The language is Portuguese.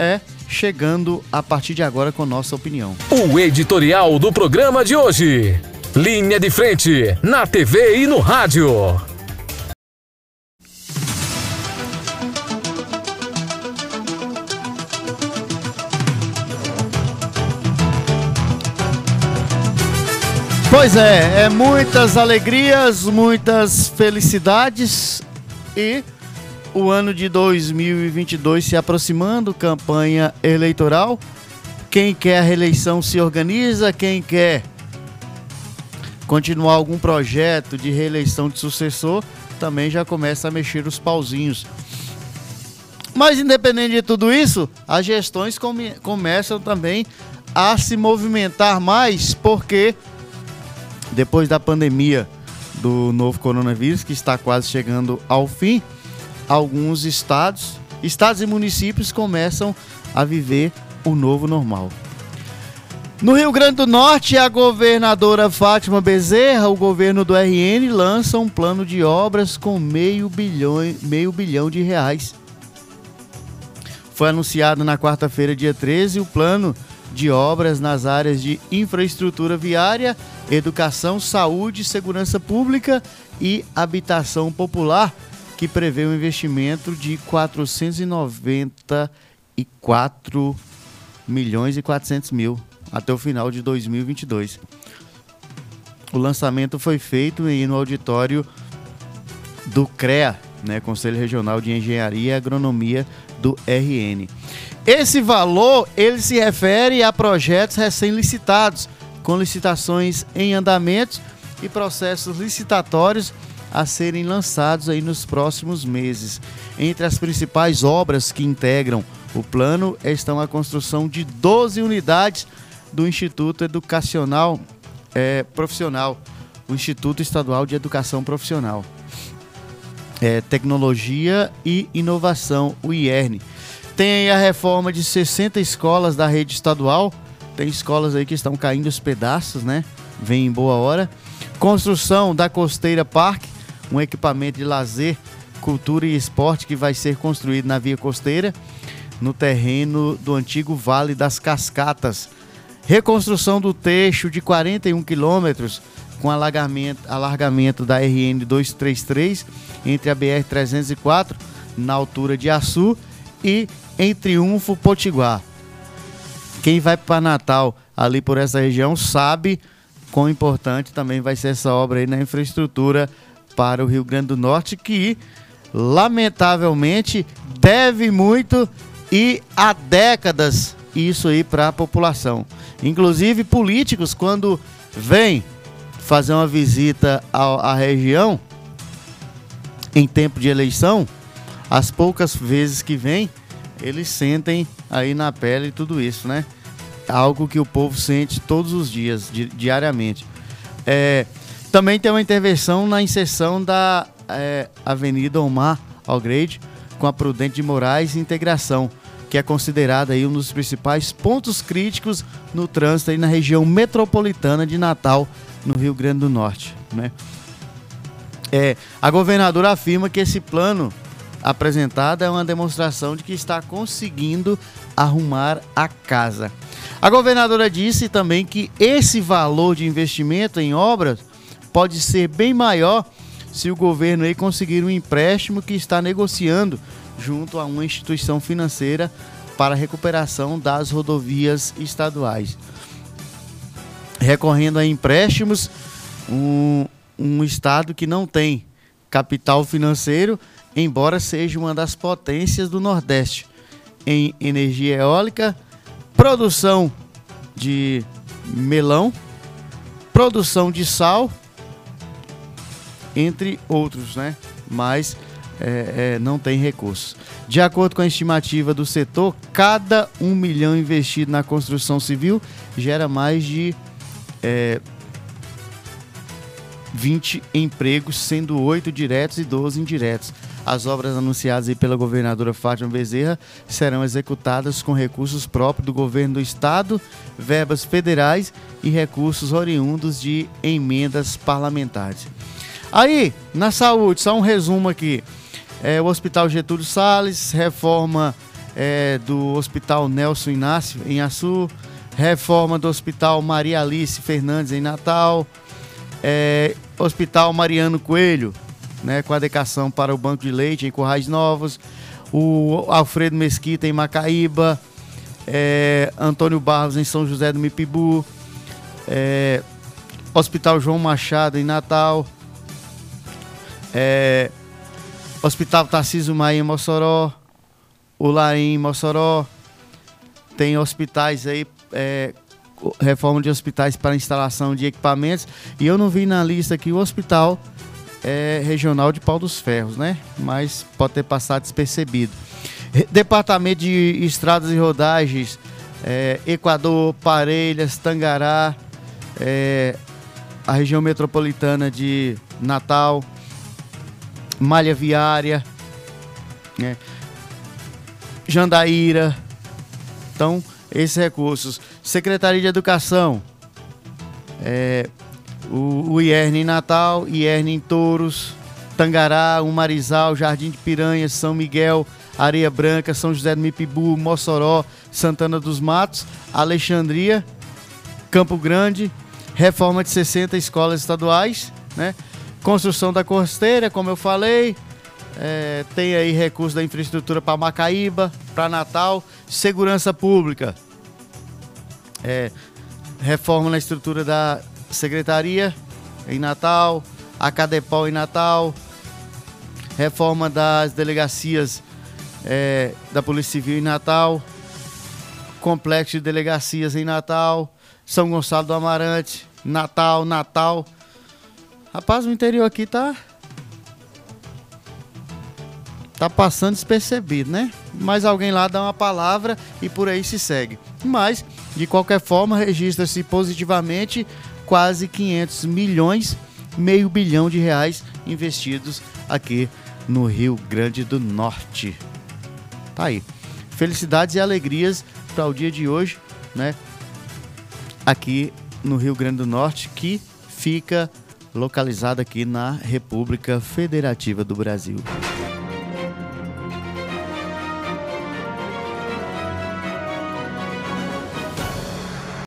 é chegando a partir de agora com nossa opinião. O editorial do programa de hoje. Linha de frente, na TV e no rádio. Pois é, é muitas alegrias, muitas felicidades e o ano de 2022 se aproximando, campanha eleitoral. Quem quer a reeleição se organiza, quem quer continuar algum projeto de reeleição de sucessor também já começa a mexer os pauzinhos. Mas independente de tudo isso, as gestões come começam também a se movimentar mais porque depois da pandemia do novo coronavírus, que está quase chegando ao fim, alguns estados, estados e municípios começam a viver o novo normal. No Rio Grande do Norte, a governadora Fátima Bezerra, o governo do RN, lança um plano de obras com meio bilhão, meio bilhão de reais. Foi anunciado na quarta-feira, dia 13, o plano de obras nas áreas de infraestrutura viária, educação, saúde, segurança pública e habitação popular, que prevê um investimento de 494 milhões e 400 mil até o final de 2022. O lançamento foi feito no auditório do CREA, né, Conselho Regional de Engenharia e Agronomia do RN. Esse valor ele se refere a projetos recém-licitados, com licitações em andamento e processos licitatórios a serem lançados aí nos próximos meses. Entre as principais obras que integram o plano estão a construção de 12 unidades do Instituto Educacional é, Profissional, o Instituto Estadual de Educação Profissional, é, Tecnologia e Inovação, o IERN tem a reforma de 60 escolas da rede estadual. Tem escolas aí que estão caindo os pedaços, né? Vem em boa hora. Construção da Costeira Park, um equipamento de lazer, cultura e esporte que vai ser construído na via costeira, no terreno do antigo Vale das Cascatas. Reconstrução do trecho de 41 quilômetros com alargamento, alargamento da RN 233 entre a BR 304 na altura de Açu e em Triunfo Potiguar. Quem vai para Natal ali por essa região sabe quão importante também vai ser essa obra aí na infraestrutura para o Rio Grande do Norte, que lamentavelmente deve muito e há décadas isso aí para a população. Inclusive políticos quando vêm fazer uma visita à, região em tempo de eleição, as poucas vezes que vêm, eles sentem aí na pele tudo isso, né? Algo que o povo sente todos os dias, di diariamente. É, também tem uma intervenção na inserção da é, Avenida Omar Algrade com a Prudente de Moraes e Integração, que é considerada aí um dos principais pontos críticos no trânsito aí na região metropolitana de Natal, no Rio Grande do Norte, né? É, a governadora afirma que esse plano apresentada é uma demonstração de que está conseguindo arrumar a casa. A governadora disse também que esse valor de investimento em obras pode ser bem maior se o governo aí conseguir um empréstimo que está negociando junto a uma instituição financeira para a recuperação das rodovias estaduais. Recorrendo a empréstimos, um, um estado que não tem capital financeiro embora seja uma das potências do Nordeste em energia eólica, produção de melão, produção de sal, entre outros, né? Mas é, é, não tem recursos. De acordo com a estimativa do setor, cada um milhão investido na construção civil gera mais de é, 20 empregos, sendo 8 diretos e 12 indiretos. As obras anunciadas pela governadora Fátima Bezerra serão executadas com recursos próprios do governo do estado, verbas federais e recursos oriundos de emendas parlamentares. Aí, na saúde, só um resumo aqui. É, o Hospital Getúlio Salles, reforma é, do Hospital Nelson Inácio, em Açu, reforma do Hospital Maria Alice Fernandes, em Natal, é, Hospital Mariano Coelho, né, com adequação para o Banco de Leite, em Currais Novos, o Alfredo Mesquita, em Macaíba, é, Antônio Barros, em São José do Mipibu, é, Hospital João Machado, em Natal, é, Hospital Tarcísio Maia, em Mossoró, o Laim, em Mossoró, tem hospitais aí, é, reforma de hospitais para instalação de equipamentos, e eu não vi na lista aqui o hospital é, regional de Pau dos Ferros, né? Mas pode ter passado despercebido. Departamento de Estradas e Rodagens, é, Equador, Parelhas, Tangará, é, a região metropolitana de Natal, Malha Viária, né? Jandaíra. Então, esses recursos. Secretaria de Educação, é, o, o em Natal, IERN em Touros, Tangará, Umarizal, Jardim de Piranha, São Miguel, Areia Branca, São José do Mipibu, Mossoró, Santana dos Matos, Alexandria, Campo Grande, reforma de 60 escolas estaduais, né? Construção da costeira, como eu falei, é, tem aí recurso da infraestrutura para Macaíba, para Natal, segurança pública, é, reforma na estrutura da secretaria em Natal, a Cadepol em Natal, reforma das delegacias é, da Polícia Civil em Natal, complexo de delegacias em Natal, São Gonçalo do Amarante, Natal, Natal. Rapaz, o interior aqui tá tá passando despercebido, né? Mas alguém lá dá uma palavra e por aí se segue. Mas, de qualquer forma, registra-se positivamente quase 500 milhões, meio bilhão de reais investidos aqui no Rio Grande do Norte. Tá aí. Felicidades e alegrias para o dia de hoje, né? Aqui no Rio Grande do Norte, que fica localizado aqui na República Federativa do Brasil.